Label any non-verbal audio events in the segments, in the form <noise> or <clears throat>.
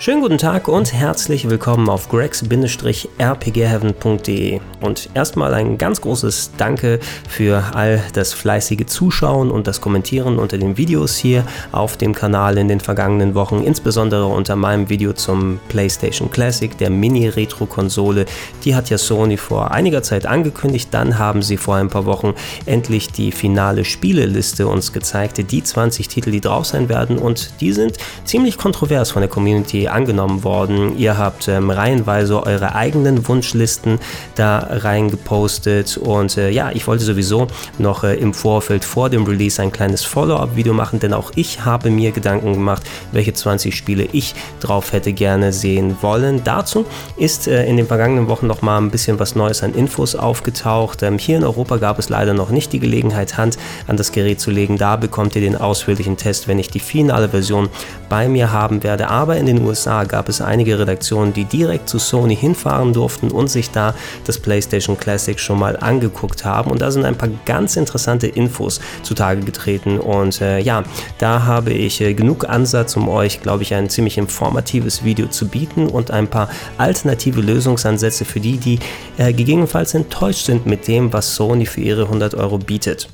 Schönen guten Tag und herzlich willkommen auf gregs-rpgheaven.de. Und erstmal ein ganz großes Danke für all das fleißige Zuschauen und das Kommentieren unter den Videos hier auf dem Kanal in den vergangenen Wochen, insbesondere unter meinem Video zum PlayStation Classic, der Mini-Retro-Konsole. Die hat ja Sony vor einiger Zeit angekündigt, dann haben sie vor ein paar Wochen endlich die finale Spieleliste uns gezeigt, die 20 Titel, die drauf sein werden und die sind ziemlich kontrovers von der Community angenommen worden. Ihr habt ähm, reihenweise eure eigenen Wunschlisten da reingepostet und äh, ja, ich wollte sowieso noch äh, im Vorfeld vor dem Release ein kleines Follow-up-Video machen, denn auch ich habe mir Gedanken gemacht, welche 20 Spiele ich drauf hätte gerne sehen wollen. Dazu ist äh, in den vergangenen Wochen noch mal ein bisschen was Neues an Infos aufgetaucht. Ähm, hier in Europa gab es leider noch nicht die Gelegenheit, Hand an das Gerät zu legen. Da bekommt ihr den ausführlichen Test, wenn ich die finale Version bei mir haben werde. Aber in den USA USA gab es einige Redaktionen, die direkt zu Sony hinfahren durften und sich da das PlayStation Classic schon mal angeguckt haben. Und da sind ein paar ganz interessante Infos zutage getreten. Und äh, ja, da habe ich äh, genug Ansatz, um euch, glaube ich, ein ziemlich informatives Video zu bieten und ein paar alternative Lösungsansätze für die, die äh, gegebenenfalls enttäuscht sind mit dem, was Sony für ihre 100 Euro bietet.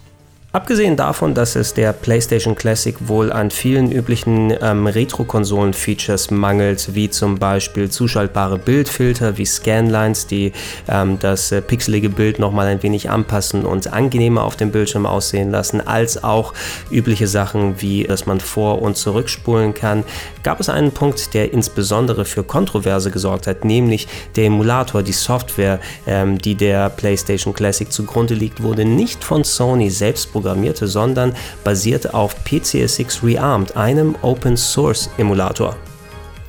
Abgesehen davon, dass es der PlayStation Classic wohl an vielen üblichen ähm, Retro-Konsolen-Features mangelt, wie zum Beispiel zuschaltbare Bildfilter wie Scanlines, die ähm, das äh, pixelige Bild nochmal ein wenig anpassen und angenehmer auf dem Bildschirm aussehen lassen, als auch übliche Sachen wie, dass man vor- und zurückspulen kann, gab es einen Punkt, der insbesondere für Kontroverse gesorgt hat, nämlich der Emulator, die Software, ähm, die der PlayStation Classic zugrunde liegt, wurde nicht von Sony selbst programmiert programmierte, sondern basiert auf PCSX Rearmed, einem Open Source Emulator.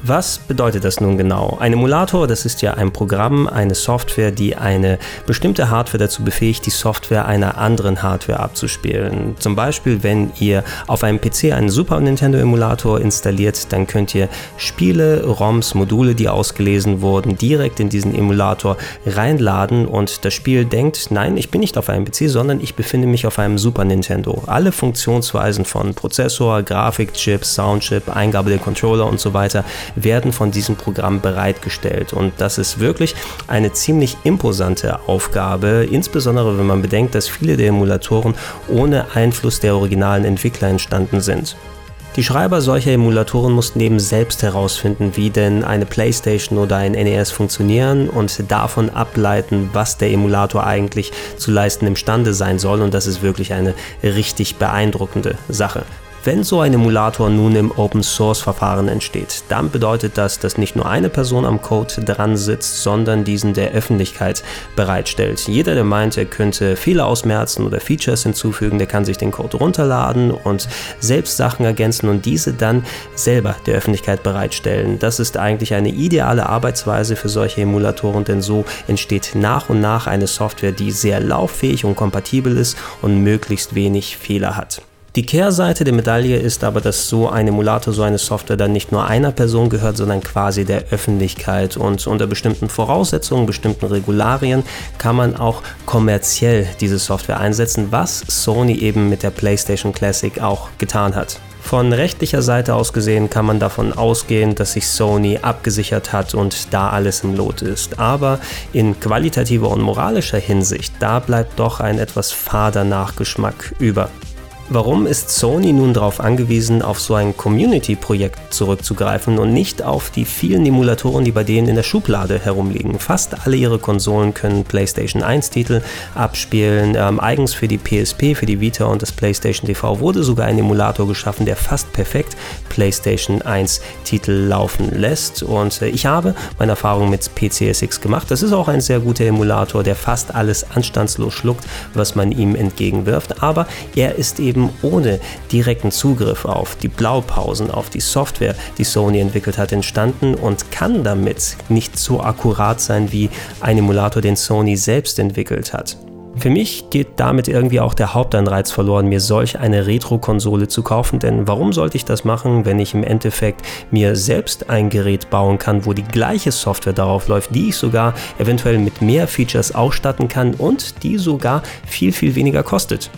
Was bedeutet das nun genau? Ein Emulator, das ist ja ein Programm, eine Software, die eine bestimmte Hardware dazu befähigt, die Software einer anderen Hardware abzuspielen. Zum Beispiel, wenn ihr auf einem PC einen Super Nintendo Emulator installiert, dann könnt ihr Spiele, ROMs, Module, die ausgelesen wurden, direkt in diesen Emulator reinladen und das Spiel denkt, nein, ich bin nicht auf einem PC, sondern ich befinde mich auf einem Super Nintendo. Alle Funktionsweisen von Prozessor, Grafikchip, Soundchip, Eingabe der Controller und so weiter werden von diesem Programm bereitgestellt. Und das ist wirklich eine ziemlich imposante Aufgabe, insbesondere wenn man bedenkt, dass viele der Emulatoren ohne Einfluss der originalen Entwickler entstanden sind. Die Schreiber solcher Emulatoren mussten eben selbst herausfinden, wie denn eine PlayStation oder ein NES funktionieren und davon ableiten, was der Emulator eigentlich zu leisten imstande sein soll. Und das ist wirklich eine richtig beeindruckende Sache. Wenn so ein Emulator nun im Open Source Verfahren entsteht, dann bedeutet das, dass nicht nur eine Person am Code dran sitzt, sondern diesen der Öffentlichkeit bereitstellt. Jeder, der meint, er könnte Fehler ausmerzen oder Features hinzufügen, der kann sich den Code runterladen und selbst Sachen ergänzen und diese dann selber der Öffentlichkeit bereitstellen. Das ist eigentlich eine ideale Arbeitsweise für solche Emulatoren, denn so entsteht nach und nach eine Software, die sehr lauffähig und kompatibel ist und möglichst wenig Fehler hat. Die Kehrseite der Medaille ist aber, dass so ein Emulator, so eine Software dann nicht nur einer Person gehört, sondern quasi der Öffentlichkeit. Und unter bestimmten Voraussetzungen, bestimmten Regularien kann man auch kommerziell diese Software einsetzen, was Sony eben mit der PlayStation Classic auch getan hat. Von rechtlicher Seite aus gesehen kann man davon ausgehen, dass sich Sony abgesichert hat und da alles im Lot ist. Aber in qualitativer und moralischer Hinsicht, da bleibt doch ein etwas fader Nachgeschmack über. Warum ist Sony nun darauf angewiesen, auf so ein Community-Projekt zurückzugreifen und nicht auf die vielen Emulatoren, die bei denen in der Schublade herumliegen? Fast alle ihre Konsolen können PlayStation 1-Titel abspielen. Ähm, eigens für die PSP, für die Vita und das PlayStation TV wurde sogar ein Emulator geschaffen, der fast perfekt PlayStation 1-Titel laufen lässt. Und äh, ich habe meine Erfahrung mit PCSX gemacht. Das ist auch ein sehr guter Emulator, der fast alles anstandslos schluckt, was man ihm entgegenwirft. Aber er ist eben eben ohne direkten Zugriff auf die Blaupausen, auf die Software, die Sony entwickelt hat, entstanden und kann damit nicht so akkurat sein wie ein Emulator, den Sony selbst entwickelt hat. Für mich geht damit irgendwie auch der Hauptanreiz verloren, mir solch eine Retro-Konsole zu kaufen, denn warum sollte ich das machen, wenn ich im Endeffekt mir selbst ein Gerät bauen kann, wo die gleiche Software darauf läuft, die ich sogar eventuell mit mehr Features ausstatten kann und die sogar viel, viel weniger kostet.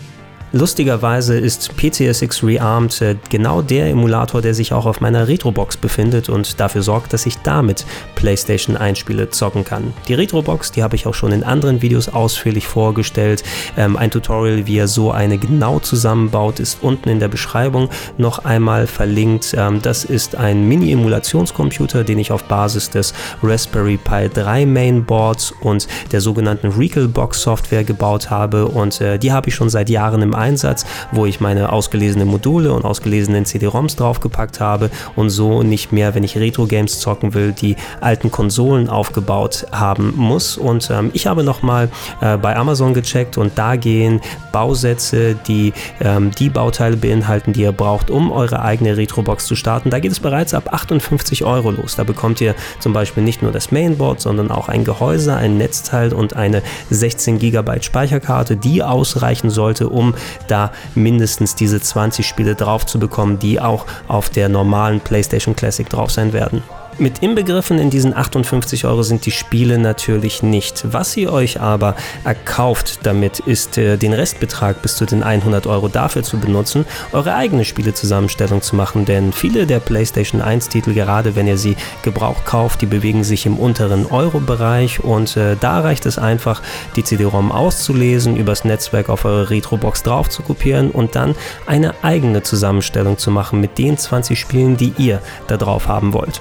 Lustigerweise ist PCSX Rearmed äh, genau der Emulator, der sich auch auf meiner Retrobox befindet und dafür sorgt, dass ich damit PlayStation 1 Spiele zocken kann. Die Retrobox, die habe ich auch schon in anderen Videos ausführlich vorgestellt. Ähm, ein Tutorial, wie er so eine genau zusammenbaut, ist unten in der Beschreibung noch einmal verlinkt. Ähm, das ist ein Mini-Emulationscomputer, den ich auf Basis des Raspberry Pi 3 Mainboards und der sogenannten Recalbox Software gebaut habe und äh, die habe ich schon seit Jahren im Einsatz, wo ich meine ausgelesenen Module und ausgelesenen CD-ROMs draufgepackt habe und so nicht mehr, wenn ich Retro-Games zocken will, die alten Konsolen aufgebaut haben muss. Und ähm, ich habe nochmal äh, bei Amazon gecheckt und da gehen Bausätze, die ähm, die Bauteile beinhalten, die ihr braucht, um eure eigene Retrobox zu starten. Da geht es bereits ab 58 Euro los. Da bekommt ihr zum Beispiel nicht nur das Mainboard, sondern auch ein Gehäuse, ein Netzteil und eine 16 GB Speicherkarte, die ausreichen sollte, um da mindestens diese 20 Spiele drauf zu bekommen, die auch auf der normalen PlayStation Classic drauf sein werden. Mit inbegriffen in diesen 58 Euro sind die Spiele natürlich nicht. Was ihr euch aber erkauft damit, ist äh, den Restbetrag bis zu den 100 Euro dafür zu benutzen, eure eigene Spielezusammenstellung zu machen. Denn viele der PlayStation 1 Titel, gerade wenn ihr sie Gebrauch kauft, die bewegen sich im unteren Euro-Bereich und äh, da reicht es einfach, die CD-ROM auszulesen, übers Netzwerk auf eure Retrobox drauf zu kopieren und dann eine eigene Zusammenstellung zu machen mit den 20 Spielen, die ihr da drauf haben wollt.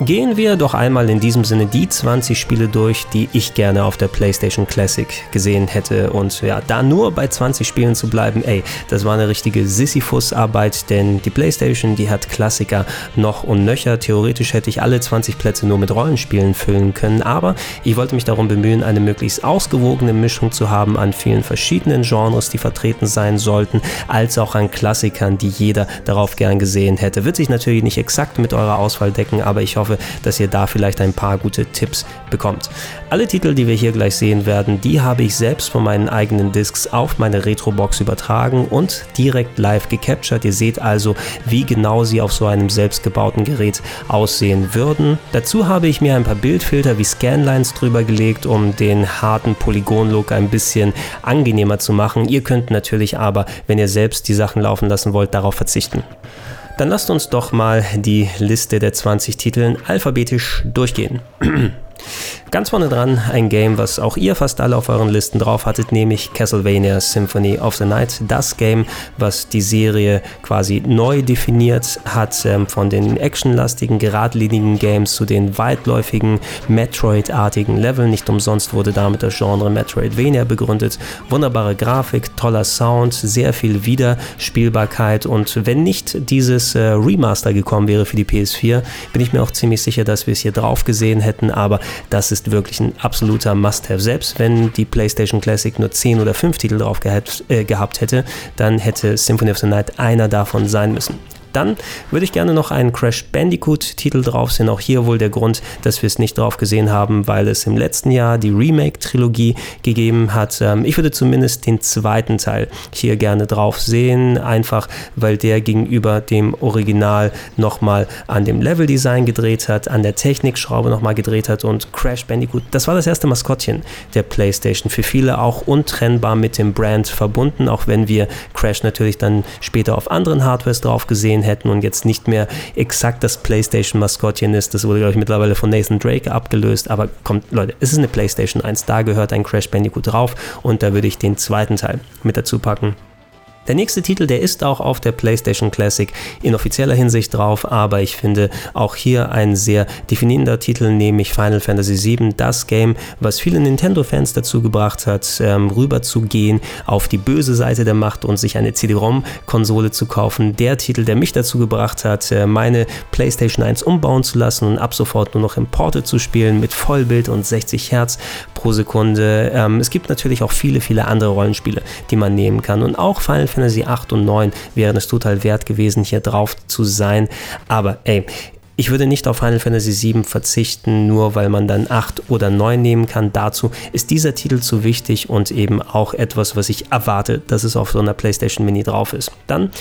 Gehen wir doch einmal in diesem Sinne die 20 Spiele durch, die ich gerne auf der PlayStation Classic gesehen hätte. Und ja, da nur bei 20 Spielen zu bleiben, ey, das war eine richtige Sisyphus-Arbeit, denn die PlayStation, die hat Klassiker noch und nöcher. Theoretisch hätte ich alle 20 Plätze nur mit Rollenspielen füllen können, aber ich wollte mich darum bemühen, eine möglichst ausgewogene Mischung zu haben an vielen verschiedenen Genres, die vertreten sein sollten, als auch an Klassikern, die jeder darauf gern gesehen hätte. Wird sich natürlich nicht exakt mit eurer Auswahl decken, aber ich hoffe, hoffe, dass ihr da vielleicht ein paar gute Tipps bekommt. Alle Titel, die wir hier gleich sehen werden, die habe ich selbst von meinen eigenen Discs auf meine Retrobox übertragen und direkt live gecaptured. Ihr seht also, wie genau sie auf so einem selbstgebauten Gerät aussehen würden. Dazu habe ich mir ein paar Bildfilter wie Scanlines drüber gelegt, um den harten Polygon-Look ein bisschen angenehmer zu machen. Ihr könnt natürlich aber, wenn ihr selbst die Sachen laufen lassen wollt, darauf verzichten. Dann lasst uns doch mal die Liste der 20 Titeln alphabetisch durchgehen. <clears throat> Ganz vorne dran ein Game, was auch ihr fast alle auf euren Listen drauf hattet, nämlich Castlevania Symphony of the Night. Das Game, was die Serie quasi neu definiert hat, ähm, von den actionlastigen, geradlinigen Games zu den weitläufigen Metroid-artigen Leveln. Nicht umsonst wurde damit das Genre Metroidvania begründet. Wunderbare Grafik, toller Sound, sehr viel Wiederspielbarkeit und wenn nicht dieses äh, Remaster gekommen wäre für die PS4, bin ich mir auch ziemlich sicher, dass wir es hier drauf gesehen hätten, aber das ist wirklich ein absoluter Must-Have. Selbst wenn die PlayStation Classic nur 10 oder 5 Titel drauf gehabt, äh, gehabt hätte, dann hätte Symphony of the Night einer davon sein müssen. Dann würde ich gerne noch einen Crash Bandicoot-Titel drauf sehen. Auch hier wohl der Grund, dass wir es nicht drauf gesehen haben, weil es im letzten Jahr die Remake-Trilogie gegeben hat. Ähm, ich würde zumindest den zweiten Teil hier gerne drauf sehen, einfach weil der gegenüber dem Original nochmal an dem Level-Design gedreht hat, an der Technikschraube nochmal gedreht hat und Crash Bandicoot, das war das erste Maskottchen der PlayStation. Für viele auch untrennbar mit dem Brand verbunden, auch wenn wir Crash natürlich dann später auf anderen Hardwares drauf gesehen hätten und jetzt nicht mehr exakt das PlayStation-Maskottchen ist. Das wurde, glaube ich, mittlerweile von Nathan Drake abgelöst. Aber kommt, Leute, es ist eine PlayStation 1. Da gehört ein Crash Bandicoot drauf und da würde ich den zweiten Teil mit dazu packen. Der nächste Titel, der ist auch auf der PlayStation Classic in offizieller Hinsicht drauf, aber ich finde auch hier ein sehr definierender Titel, nämlich Final Fantasy VII, das Game, was viele Nintendo-Fans dazu gebracht hat, ähm, rüber zu gehen auf die böse Seite der Macht und sich eine CD-ROM-Konsole zu kaufen. Der Titel, der mich dazu gebracht hat, äh, meine PlayStation 1 umbauen zu lassen und ab sofort nur noch Importe zu spielen mit Vollbild und 60 Hertz pro Sekunde. Ähm, es gibt natürlich auch viele, viele andere Rollenspiele, die man nehmen kann und auch Final Fantasy 8 und 9 wären es total wert gewesen, hier drauf zu sein. Aber ey, Ich würde nicht auf Final Fantasy VII verzichten, nur weil man dann 8 oder 9 nehmen kann. Dazu ist dieser Titel zu wichtig und eben auch etwas, was ich erwarte, dass es auf so einer PlayStation Mini drauf ist. Dann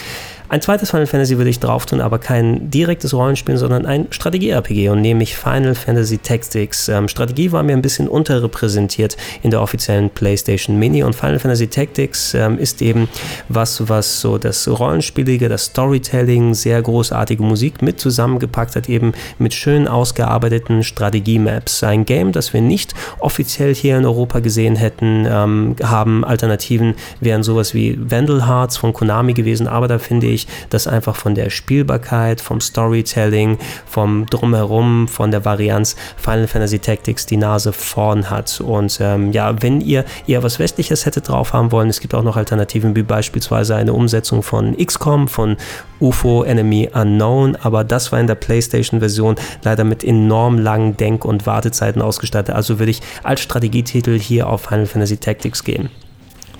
ein zweites Final Fantasy würde ich drauf tun, aber kein direktes Rollenspiel, sondern ein Strategie-RPG und nämlich Final Fantasy Tactics. Ähm, Strategie war mir ein bisschen unterrepräsentiert in der offiziellen PlayStation Mini und Final Fantasy Tactics ähm, ist eben was, was so das Rollenspielige, das Storytelling, sehr großartige Musik mit zusammengepackt hat, eben mit schön ausgearbeiteten Strategie-Maps. Ein Game, das wir nicht offiziell hier in Europa gesehen hätten, ähm, haben Alternativen wären sowas wie Vandal Hearts von Konami gewesen, aber da finde ich ich, dass einfach von der Spielbarkeit, vom Storytelling, vom Drumherum, von der Varianz Final Fantasy Tactics die Nase vorn hat. Und ähm, ja, wenn ihr eher was Westliches hättet drauf haben wollen, es gibt auch noch Alternativen wie beispielsweise eine Umsetzung von XCOM, von UFO Enemy Unknown, aber das war in der PlayStation-Version leider mit enorm langen Denk- und Wartezeiten ausgestattet. Also würde ich als Strategietitel hier auf Final Fantasy Tactics gehen.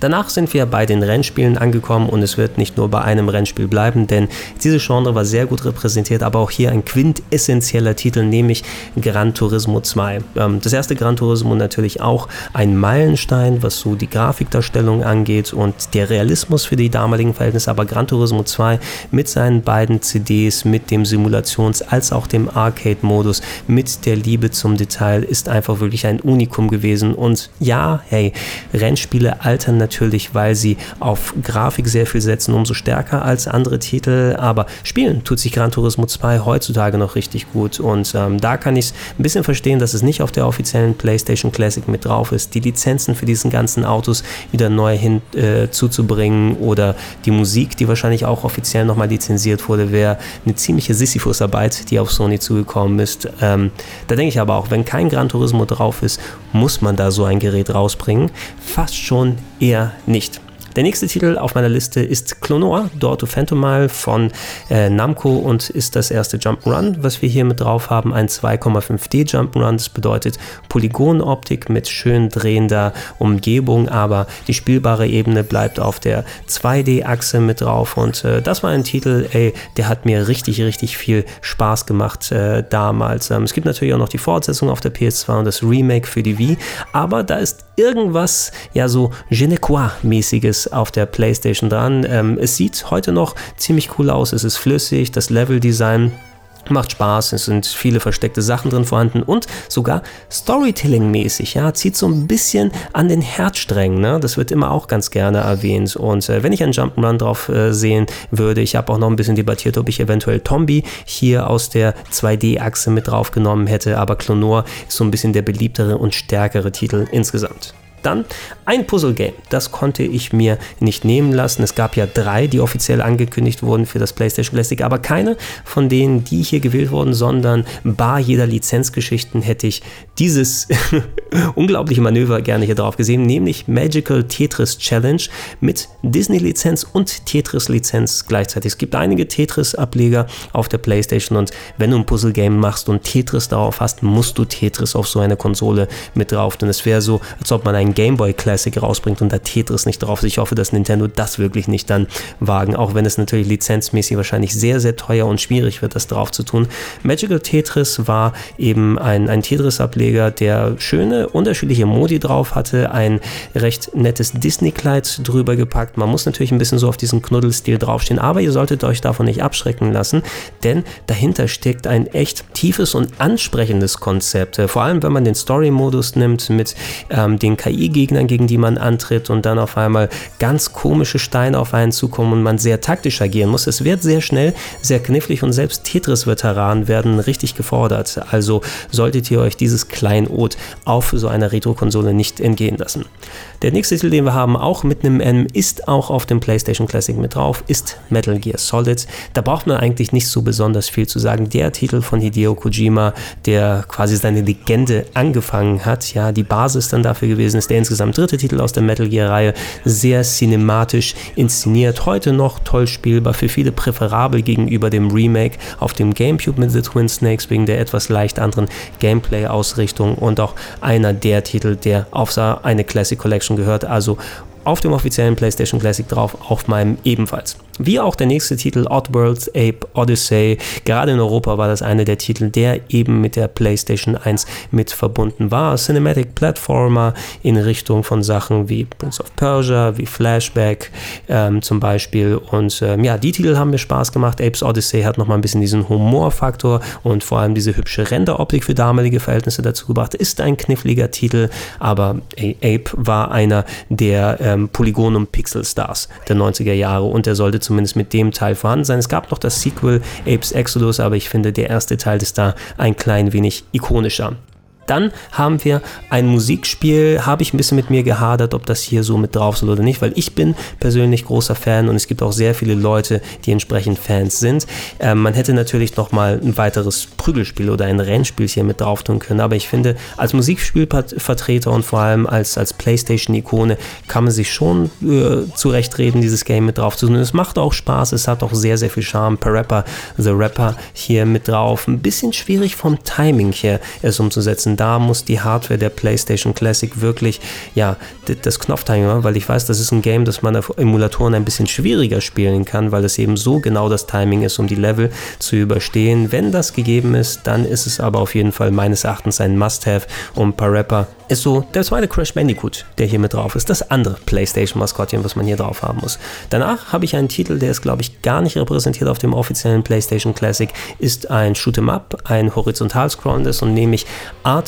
Danach sind wir bei den Rennspielen angekommen und es wird nicht nur bei einem Rennspiel bleiben, denn diese Genre war sehr gut repräsentiert, aber auch hier ein quintessentieller Titel, nämlich Gran Turismo 2. Ähm, das erste Gran Turismo natürlich auch ein Meilenstein, was so die Grafikdarstellung angeht und der Realismus für die damaligen Verhältnisse, aber Gran Turismo 2 mit seinen beiden CDs, mit dem Simulations- als auch dem Arcade-Modus, mit der Liebe zum Detail ist einfach wirklich ein Unikum gewesen und ja, hey, Rennspiele altern natürlich, weil sie auf Grafik sehr viel setzen, umso stärker als andere Titel. Aber spielen tut sich Gran Turismo 2 heutzutage noch richtig gut. Und ähm, da kann ich es ein bisschen verstehen, dass es nicht auf der offiziellen PlayStation Classic mit drauf ist. Die Lizenzen für diesen ganzen Autos wieder neu hinzuzubringen äh, oder die Musik, die wahrscheinlich auch offiziell nochmal lizenziert wurde, wäre eine ziemliche Sisyphus-Arbeit, die auf Sony zugekommen ist. Ähm, da denke ich aber auch, wenn kein Gran Turismo drauf ist, muss man da so ein Gerät rausbringen. Fast schon eher eher nicht. Der nächste Titel auf meiner Liste ist Clonor, Door to Phantomile von äh, Namco und ist das erste Jump'n'Run, was wir hier mit drauf haben. Ein 2,5D Jump'n'Run, das bedeutet Polygonoptik mit schön drehender Umgebung, aber die spielbare Ebene bleibt auf der 2D-Achse mit drauf und äh, das war ein Titel, ey, der hat mir richtig, richtig viel Spaß gemacht äh, damals. Ähm, es gibt natürlich auch noch die Fortsetzung auf der PS2 und das Remake für die Wii, aber da ist irgendwas, ja so je ne mäßiges auf der Playstation dran. Ähm, es sieht heute noch ziemlich cool aus, es ist flüssig, das Leveldesign Macht Spaß, es sind viele versteckte Sachen drin vorhanden und sogar Storytelling-mäßig, ja, zieht so ein bisschen an den Herzsträngen, ne? Das wird immer auch ganz gerne erwähnt. Und äh, wenn ich einen Jump'n'Run drauf äh, sehen würde, ich habe auch noch ein bisschen debattiert, ob ich eventuell Tombi hier aus der 2D-Achse mit draufgenommen hätte, aber Clonor ist so ein bisschen der beliebtere und stärkere Titel insgesamt. Dann ein Puzzle-Game. Das konnte ich mir nicht nehmen lassen. Es gab ja drei, die offiziell angekündigt wurden für das PlayStation Classic, aber keine von denen, die hier gewählt wurden, sondern bar jeder Lizenzgeschichten hätte ich dieses <laughs> unglaubliche Manöver gerne hier drauf gesehen, nämlich Magical Tetris Challenge mit Disney-Lizenz und Tetris-Lizenz gleichzeitig. Es gibt einige Tetris-Ableger auf der PlayStation und wenn du ein Puzzle-Game machst und Tetris darauf hast, musst du Tetris auf so eine Konsole mit drauf. Denn es wäre so, als ob man ein Game Boy Classic rausbringt und da Tetris nicht drauf. Ich hoffe, dass Nintendo das wirklich nicht dann wagen, auch wenn es natürlich lizenzmäßig wahrscheinlich sehr, sehr teuer und schwierig wird, das drauf zu tun. Magical Tetris war eben ein, ein Tetris-Ableger, der schöne, unterschiedliche Modi drauf hatte, ein recht nettes Disney-Kleid drüber gepackt. Man muss natürlich ein bisschen so auf diesen Knuddelstil draufstehen, aber ihr solltet euch davon nicht abschrecken lassen, denn dahinter steckt ein echt tiefes und ansprechendes Konzept. Vor allem, wenn man den Story-Modus nimmt mit ähm, den KI-Gegnern, gegen die man antritt und dann auf einmal ganz komische Steine auf einen zukommen und man sehr taktisch agieren muss. Es wird sehr schnell sehr knifflig und selbst Tetris-Veteranen werden richtig gefordert. Also solltet ihr euch dieses Kleinod auf so einer Retro-Konsole nicht entgehen lassen. Der nächste Titel, den wir haben, auch mit einem M, ist auch auf dem PlayStation Classic mit drauf, ist Metal Gear Solid. Da braucht man eigentlich nicht so besonders viel zu sagen. Der Titel von Hideo Kojima, der quasi seine Legende angefangen hat, ja, die Basis dann dafür gewesen ist, der insgesamt dritte Titel aus der Metal Gear Reihe, sehr cinematisch inszeniert, heute noch toll spielbar, für viele präferabel gegenüber dem Remake auf dem GameCube mit The Twin Snakes wegen der etwas leicht anderen Gameplay-Ausrichtung und auch einer der Titel, der auf eine Classic Collection gehört, also auf dem offiziellen PlayStation Classic drauf, auf meinem ebenfalls. Wie auch der nächste Titel Oddworld Ape Odyssey. Gerade in Europa war das einer der Titel, der eben mit der PlayStation 1 mit verbunden war. Cinematic Platformer in Richtung von Sachen wie Prince of Persia, wie Flashback ähm, zum Beispiel. Und ähm, ja, die Titel haben mir Spaß gemacht. Apes Odyssey hat nochmal ein bisschen diesen Humorfaktor und vor allem diese hübsche Renderoptik für damalige Verhältnisse dazu gebracht. Ist ein kniffliger Titel, aber Ape war einer der ähm, Polygon- und Pixel-Stars der 90er Jahre und er sollte zumindest mit dem Teil vorhanden sein. Es gab noch das Sequel Apes Exodus, aber ich finde, der erste Teil ist da ein klein wenig ikonischer. Dann haben wir ein Musikspiel, habe ich ein bisschen mit mir gehadert, ob das hier so mit drauf soll oder nicht, weil ich bin persönlich großer Fan und es gibt auch sehr viele Leute, die entsprechend Fans sind. Ähm, man hätte natürlich noch mal ein weiteres Prügelspiel oder ein Rennspiel hier mit drauf tun können, aber ich finde, als Musikspielvertreter und vor allem als, als Playstation-Ikone kann man sich schon äh, zurechtreden, dieses Game mit drauf zu tun. Es macht auch Spaß, es hat auch sehr, sehr viel Charme. Per Rapper, The Rapper hier mit drauf. Ein bisschen schwierig vom Timing hier es umzusetzen da muss die Hardware der PlayStation Classic wirklich, ja, das Knopftiming, weil ich weiß, das ist ein Game, das man auf Emulatoren ein bisschen schwieriger spielen kann, weil es eben so genau das Timing ist, um die Level zu überstehen. Wenn das gegeben ist, dann ist es aber auf jeden Fall meines Erachtens ein Must-Have, um Parappa ist so der zweite Crash Bandicoot, der hier mit drauf ist. Das andere PlayStation-Maskottchen, was man hier drauf haben muss. Danach habe ich einen Titel, der ist, glaube ich, gar nicht repräsentiert auf dem offiziellen PlayStation Classic, ist ein Shoot'em Up, ein horizontal scrollendes und nämlich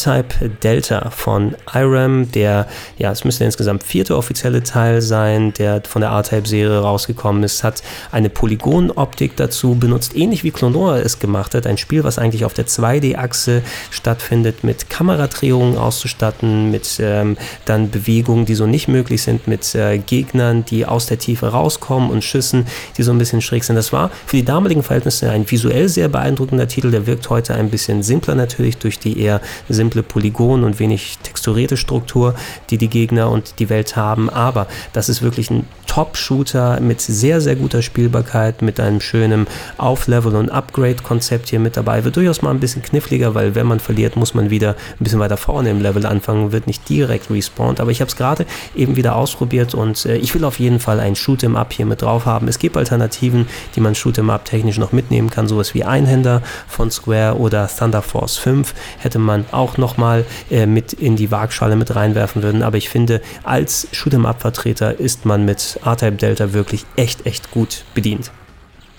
R-Type Delta von IRAM, der, ja, es müsste insgesamt vierte offizielle Teil sein, der von der R-Type-Serie rausgekommen ist, hat eine Polygonoptik dazu benutzt, ähnlich wie Clonora es gemacht hat. Ein Spiel, was eigentlich auf der 2D-Achse stattfindet, mit Kameradrehungen auszustatten mit ähm, dann Bewegungen, die so nicht möglich sind, mit äh, Gegnern, die aus der Tiefe rauskommen und Schüssen, die so ein bisschen schräg sind. Das war für die damaligen Verhältnisse ein visuell sehr beeindruckender Titel. Der wirkt heute ein bisschen simpler natürlich durch die eher simple Polygon und wenig texturierte Struktur, die die Gegner und die Welt haben. Aber das ist wirklich ein Top-Shooter mit sehr, sehr guter Spielbarkeit, mit einem schönen Auflevel- und Upgrade-Konzept hier mit dabei. Wird durchaus mal ein bisschen kniffliger, weil wenn man verliert, muss man wieder ein bisschen weiter vorne im Level anfangen, wird nicht direkt respawned. Aber ich habe es gerade eben wieder ausprobiert und äh, ich will auf jeden Fall ein Shoot'em Up hier mit drauf haben. Es gibt Alternativen, die man Shoot'em Up technisch noch mitnehmen kann, sowas wie Einhänder von Square oder Thunder Force 5 hätte man auch nochmal äh, mit in die Waagschale mit reinwerfen würden. Aber ich finde, als Shoot'em Up Vertreter ist man mit R-Type Delta wirklich echt, echt gut bedient.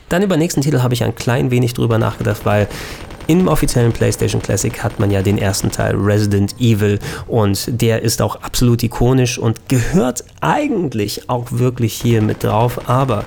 Dann über den nächsten Titel habe ich ein klein wenig drüber nachgedacht, weil im offiziellen PlayStation Classic hat man ja den ersten Teil Resident Evil und der ist auch absolut ikonisch und gehört eigentlich auch wirklich hier mit drauf, aber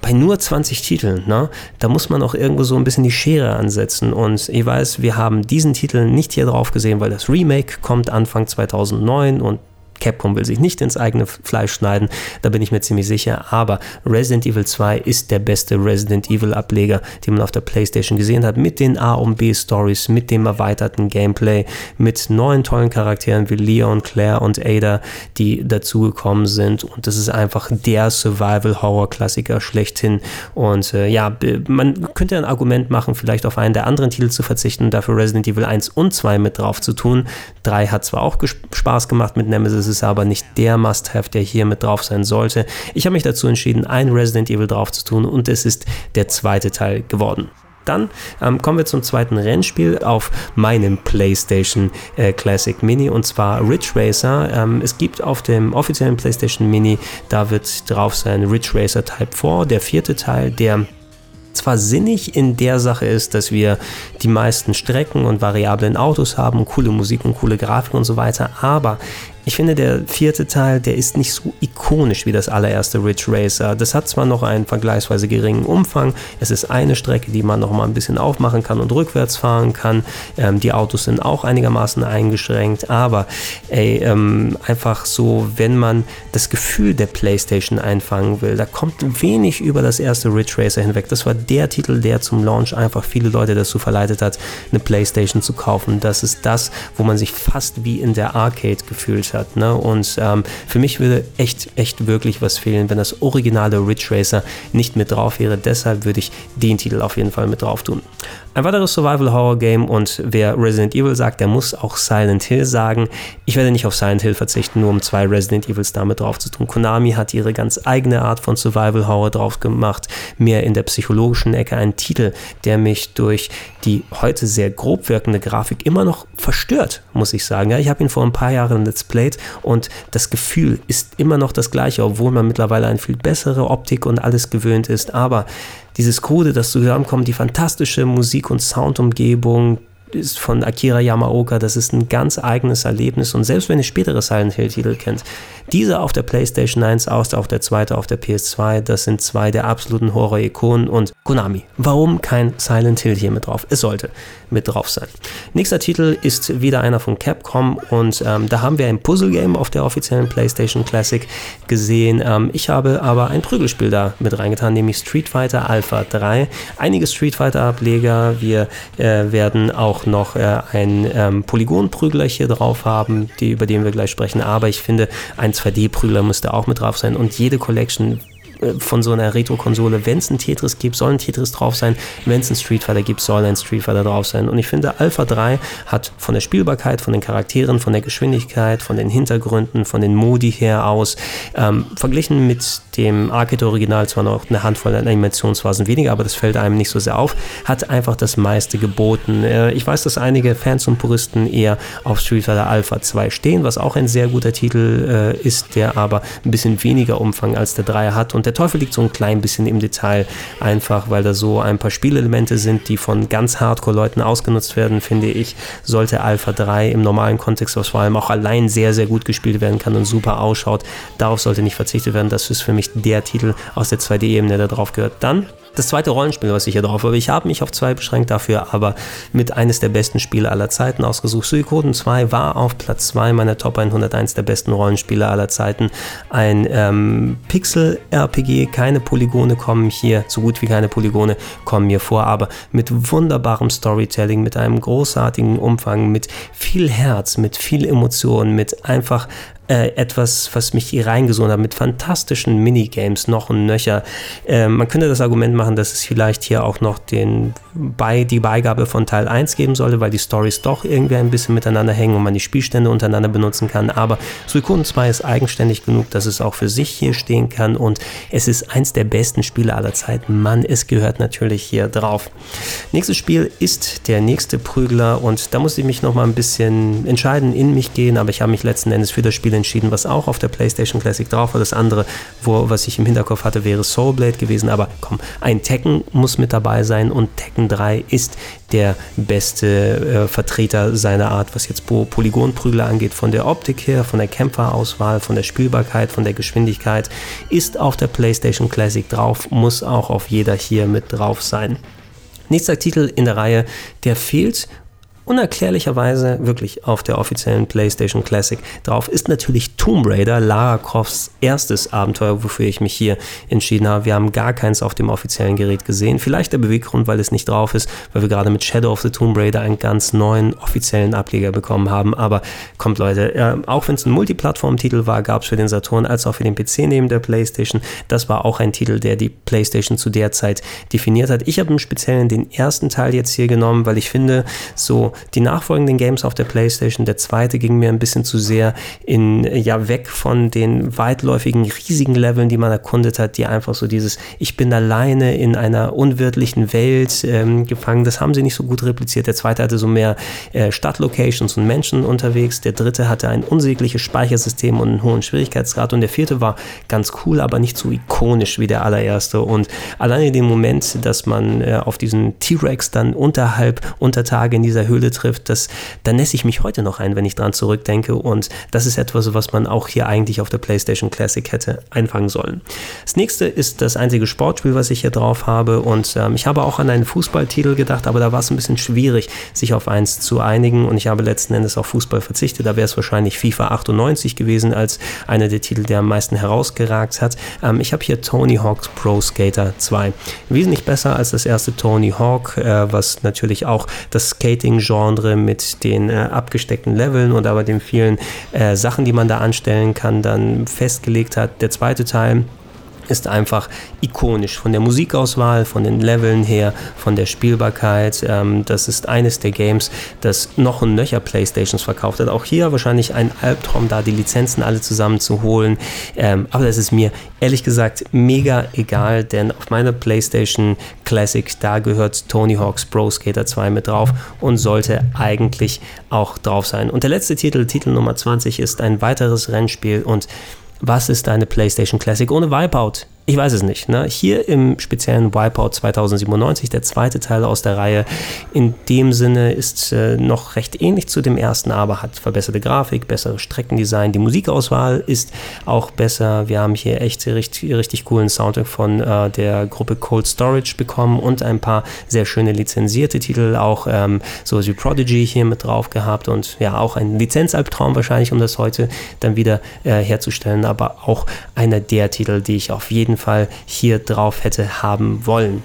bei nur 20 Titeln, ne, da muss man auch irgendwo so ein bisschen die Schere ansetzen und ich weiß, wir haben diesen Titel nicht hier drauf gesehen, weil das Remake kommt Anfang 2009 und Capcom will sich nicht ins eigene Fleisch schneiden, da bin ich mir ziemlich sicher. Aber Resident Evil 2 ist der beste Resident Evil Ableger, den man auf der PlayStation gesehen hat, mit den A und B Stories, mit dem erweiterten Gameplay, mit neuen tollen Charakteren wie Leon, Claire und Ada, die dazugekommen sind. Und das ist einfach der Survival-Horror-Klassiker schlechthin. Und äh, ja, man könnte ein Argument machen, vielleicht auf einen der anderen Titel zu verzichten, dafür Resident Evil 1 und 2 mit drauf zu tun. 3 hat zwar auch Spaß gemacht mit Nemesis, ist aber nicht der Must-Have, der hier mit drauf sein sollte. Ich habe mich dazu entschieden, ein Resident Evil drauf zu tun und es ist der zweite Teil geworden. Dann ähm, kommen wir zum zweiten Rennspiel auf meinem PlayStation äh, Classic Mini und zwar Ridge Racer. Ähm, es gibt auf dem offiziellen PlayStation Mini, da wird drauf sein Ridge Racer Type 4, der vierte Teil, der zwar sinnig in der Sache ist, dass wir die meisten Strecken und variablen Autos haben, coole Musik und coole Grafik und so weiter, aber ich finde, der vierte Teil, der ist nicht so ikonisch wie das allererste Ridge Racer. Das hat zwar noch einen vergleichsweise geringen Umfang, es ist eine Strecke, die man noch mal ein bisschen aufmachen kann und rückwärts fahren kann. Ähm, die Autos sind auch einigermaßen eingeschränkt, aber ey, ähm, einfach so, wenn man das Gefühl der PlayStation einfangen will, da kommt wenig über das erste Ridge Racer hinweg. Das war der Titel, der zum Launch einfach viele Leute dazu verleitet hat, eine PlayStation zu kaufen. Das ist das, wo man sich fast wie in der Arcade gefühlt hat. Ne? Und ähm, für mich würde echt, echt wirklich was fehlen, wenn das originale Ridge Racer nicht mit drauf wäre. Deshalb würde ich den Titel auf jeden Fall mit drauf tun. Ein weiteres Survival-Horror-Game und wer Resident Evil sagt, der muss auch Silent Hill sagen. Ich werde nicht auf Silent Hill verzichten, nur um zwei Resident Evils damit drauf zu tun. Konami hat ihre ganz eigene Art von Survival-Horror drauf gemacht, mehr in der psychologischen Ecke. Ein Titel, der mich durch die heute sehr grob wirkende Grafik immer noch verstört, muss ich sagen. Ja, ich habe ihn vor ein paar Jahren Let's Played und das Gefühl ist immer noch das gleiche, obwohl man mittlerweile eine viel bessere Optik und alles gewöhnt ist. Aber dieses Code, das zusammenkommt, die fantastische Musik- und Soundumgebung, ist von Akira Yamaoka, das ist ein ganz eigenes Erlebnis und selbst wenn ihr spätere Silent Hill Titel kennt, diese auf der PlayStation 1 aus, auch der zweite auf der PS2, das sind zwei der absoluten Horror-Ikonen und Konami. Warum kein Silent Hill hier mit drauf? Es sollte mit drauf sein. Nächster Titel ist wieder einer von Capcom und ähm, da haben wir ein Puzzle-Game auf der offiziellen PlayStation Classic gesehen. Ähm, ich habe aber ein Prügelspiel da mit reingetan, nämlich Street Fighter Alpha 3. Einige Street Fighter Ableger, wir äh, werden auch noch äh, ein ähm, Polygon-Prügler hier drauf haben, die, über den wir gleich sprechen, aber ich finde, ein 2D-Prügler müsste auch mit drauf sein. Und jede Collection von so einer Retro-Konsole, wenn es ein Tetris gibt, soll ein Tetris drauf sein, wenn es ein Street Fighter gibt, soll ein Street Fighter drauf sein. Und ich finde, Alpha 3 hat von der Spielbarkeit, von den Charakteren, von der Geschwindigkeit, von den Hintergründen, von den Modi her aus, ähm, verglichen mit dem Arcade-Original zwar noch eine Handvoll Animationsphasen weniger, aber das fällt einem nicht so sehr auf, hat einfach das meiste geboten. Äh, ich weiß, dass einige Fans und Puristen eher auf Street Fighter Alpha 2 stehen, was auch ein sehr guter Titel äh, ist, der aber ein bisschen weniger Umfang als der 3 hat und der Teufel liegt so ein klein bisschen im Detail, einfach weil da so ein paar Spielelemente sind, die von ganz Hardcore-Leuten ausgenutzt werden, finde ich, sollte Alpha 3 im normalen Kontext, was vor allem auch allein sehr, sehr gut gespielt werden kann und super ausschaut, darauf sollte nicht verzichtet werden. Das ist für mich der Titel aus der 2D-Ebene, der drauf gehört. Dann das zweite Rollenspiel, was ich hier drauf habe. Ich habe mich auf zwei beschränkt dafür, aber mit eines der besten Spiele aller Zeiten ausgesucht. Suikoden 2 war auf Platz 2 meiner Top 101 der besten Rollenspiele aller Zeiten. Ein ähm, Pixel-RPG, keine Polygone kommen hier, so gut wie keine Polygone kommen mir vor, aber mit wunderbarem Storytelling, mit einem großartigen Umfang, mit viel Herz, mit viel Emotion, mit einfach äh, etwas, was mich hier reingesonnen hat, mit fantastischen Minigames noch und nöcher. Äh, man könnte das Argument machen, dass es vielleicht hier auch noch den bei, die Beigabe von Teil 1 geben sollte, weil die Stories doch irgendwie ein bisschen miteinander hängen und man die Spielstände untereinander benutzen kann. Aber Suikoden 2 ist eigenständig genug, dass es auch für sich hier stehen kann und es ist eins der besten Spiele aller Zeiten. Mann, es gehört natürlich hier drauf. Nächstes Spiel ist der nächste Prügler und da muss ich mich noch mal ein bisschen entscheiden, in mich gehen, aber ich habe mich letzten Endes für das Spiel entschieden, was auch auf der PlayStation Classic drauf war. Das andere, wo, was ich im Hinterkopf hatte, wäre Soulblade gewesen, aber komm, ein Tekken muss mit dabei sein und Tekken Tekken 3 ist der beste äh, Vertreter seiner Art, was jetzt Polygonprügler angeht, von der Optik her, von der Kämpferauswahl, von der Spielbarkeit, von der Geschwindigkeit, ist auf der PlayStation Classic drauf, muss auch auf jeder hier mit drauf sein. Nächster Titel in der Reihe, der fehlt unerklärlicherweise wirklich auf der offiziellen PlayStation Classic drauf ist natürlich Tomb Raider, Lara Crofts erstes Abenteuer, wofür ich mich hier entschieden habe. Wir haben gar keins auf dem offiziellen Gerät gesehen. Vielleicht der Beweggrund, weil es nicht drauf ist, weil wir gerade mit Shadow of the Tomb Raider einen ganz neuen offiziellen Ableger bekommen haben. Aber kommt Leute, äh, auch wenn es ein Multiplattform-Titel war, gab es für den Saturn als auch für den PC neben der PlayStation. Das war auch ein Titel, der die PlayStation zu der Zeit definiert hat. Ich habe im Speziellen den ersten Teil jetzt hier genommen, weil ich finde, so die nachfolgenden Games auf der PlayStation, der zweite ging mir ein bisschen zu sehr in, ja, weg von den weitläufigen, riesigen Leveln, die man erkundet hat, die einfach so dieses, ich bin alleine in einer unwirtlichen Welt ähm, gefangen, das haben sie nicht so gut repliziert. Der zweite hatte so mehr äh, Stadtlocations und Menschen unterwegs. Der dritte hatte ein unsägliches Speichersystem und einen hohen Schwierigkeitsgrad. Und der vierte war ganz cool, aber nicht so ikonisch wie der allererste. Und alleine den Moment, dass man äh, auf diesen T-Rex dann unterhalb, unter Tage in dieser Höhle Höhle trifft, das, da nässe ich mich heute noch ein, wenn ich dran zurückdenke. Und das ist etwas, was man auch hier eigentlich auf der PlayStation Classic hätte einfangen sollen. Das nächste ist das einzige Sportspiel, was ich hier drauf habe. Und ähm, ich habe auch an einen Fußballtitel gedacht, aber da war es ein bisschen schwierig, sich auf eins zu einigen. Und ich habe letzten Endes auf Fußball verzichtet. Da wäre es wahrscheinlich FIFA 98 gewesen als einer der Titel, der am meisten herausgeragt hat. Ähm, ich habe hier Tony Hawk's Pro Skater 2. Wesentlich besser als das erste Tony Hawk, äh, was natürlich auch das Skating-Genre Genre mit den äh, abgesteckten Leveln und aber den vielen äh, Sachen, die man da anstellen kann, dann festgelegt hat. Der zweite Teil ist einfach ikonisch von der Musikauswahl, von den Leveln her, von der Spielbarkeit. Ähm, das ist eines der Games, das noch und nöcher Playstations verkauft hat. Auch hier wahrscheinlich ein Albtraum, da die Lizenzen alle zusammen zu holen. Ähm, aber das ist mir ehrlich gesagt mega egal, denn auf meiner Playstation Classic, da gehört Tony Hawk's Pro Skater 2 mit drauf und sollte eigentlich auch drauf sein. Und der letzte Titel, Titel Nummer 20, ist ein weiteres Rennspiel und was ist deine PlayStation Classic ohne Wipeout? Ich weiß es nicht. Ne? Hier im speziellen Wipeout 2097, der zweite Teil aus der Reihe, in dem Sinne ist äh, noch recht ähnlich zu dem ersten, aber hat verbesserte Grafik, bessere Streckendesign. Die Musikauswahl ist auch besser. Wir haben hier echt richtig, richtig coolen Soundtrack von äh, der Gruppe Cold Storage bekommen und ein paar sehr schöne lizenzierte Titel, auch ähm, so wie Prodigy hier mit drauf gehabt und ja, auch ein Lizenzalbtraum wahrscheinlich, um das heute dann wieder äh, herzustellen, aber auch einer der Titel, die ich auf jeden jeden Fall hier drauf hätte haben wollen.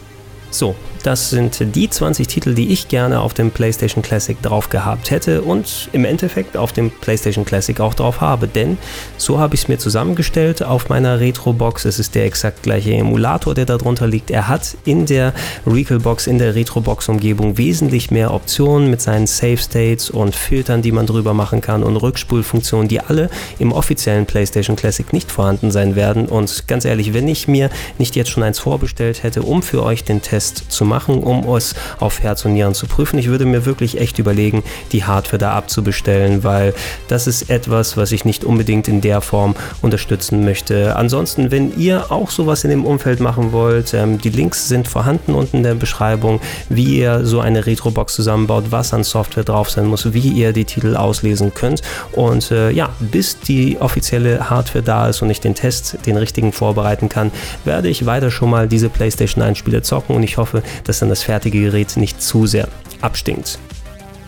So, das sind die 20 Titel, die ich gerne auf dem PlayStation Classic drauf gehabt hätte und im Endeffekt auf dem PlayStation Classic auch drauf habe, denn so habe ich es mir zusammengestellt auf meiner Retro-Box. Es ist der exakt gleiche Emulator, der darunter liegt. Er hat in der Recall-Box, in der Retro-Box-Umgebung wesentlich mehr Optionen mit seinen Save-States und Filtern, die man drüber machen kann und Rückspulfunktionen, die alle im offiziellen PlayStation Classic nicht vorhanden sein werden. Und ganz ehrlich, wenn ich mir nicht jetzt schon eins vorbestellt hätte, um für euch den Test zu machen, um es auf Herz und Nieren zu prüfen. Ich würde mir wirklich echt überlegen, die Hardware da abzubestellen, weil das ist etwas, was ich nicht unbedingt in der Form unterstützen möchte. Ansonsten, wenn ihr auch sowas in dem Umfeld machen wollt, ähm, die Links sind vorhanden unten in der Beschreibung, wie ihr so eine Retrobox zusammenbaut, was an Software drauf sein muss, wie ihr die Titel auslesen könnt. Und äh, ja, bis die offizielle Hardware da ist und ich den Test, den richtigen vorbereiten kann, werde ich weiter schon mal diese PlayStation 1 Spiele zocken und ich hoffe, dass dann das fertige Gerät nicht zu sehr abstinkt.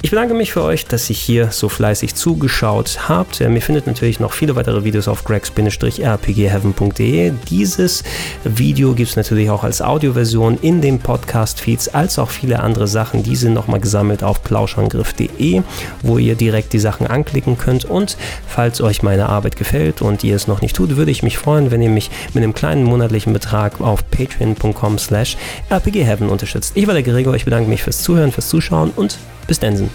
Ich bedanke mich für euch, dass ihr hier so fleißig zugeschaut habt. Ihr findet natürlich noch viele weitere Videos auf greg-rpgheaven.de. Dieses Video gibt es natürlich auch als Audioversion in den Podcast-Feeds, als auch viele andere Sachen. Die sind nochmal gesammelt auf plauschangriff.de, wo ihr direkt die Sachen anklicken könnt. Und falls euch meine Arbeit gefällt und ihr es noch nicht tut, würde ich mich freuen, wenn ihr mich mit einem kleinen monatlichen Betrag auf patreon.com slash rpgheaven unterstützt. Ich war der Gregor, ich bedanke mich fürs Zuhören, fürs Zuschauen und bis dann.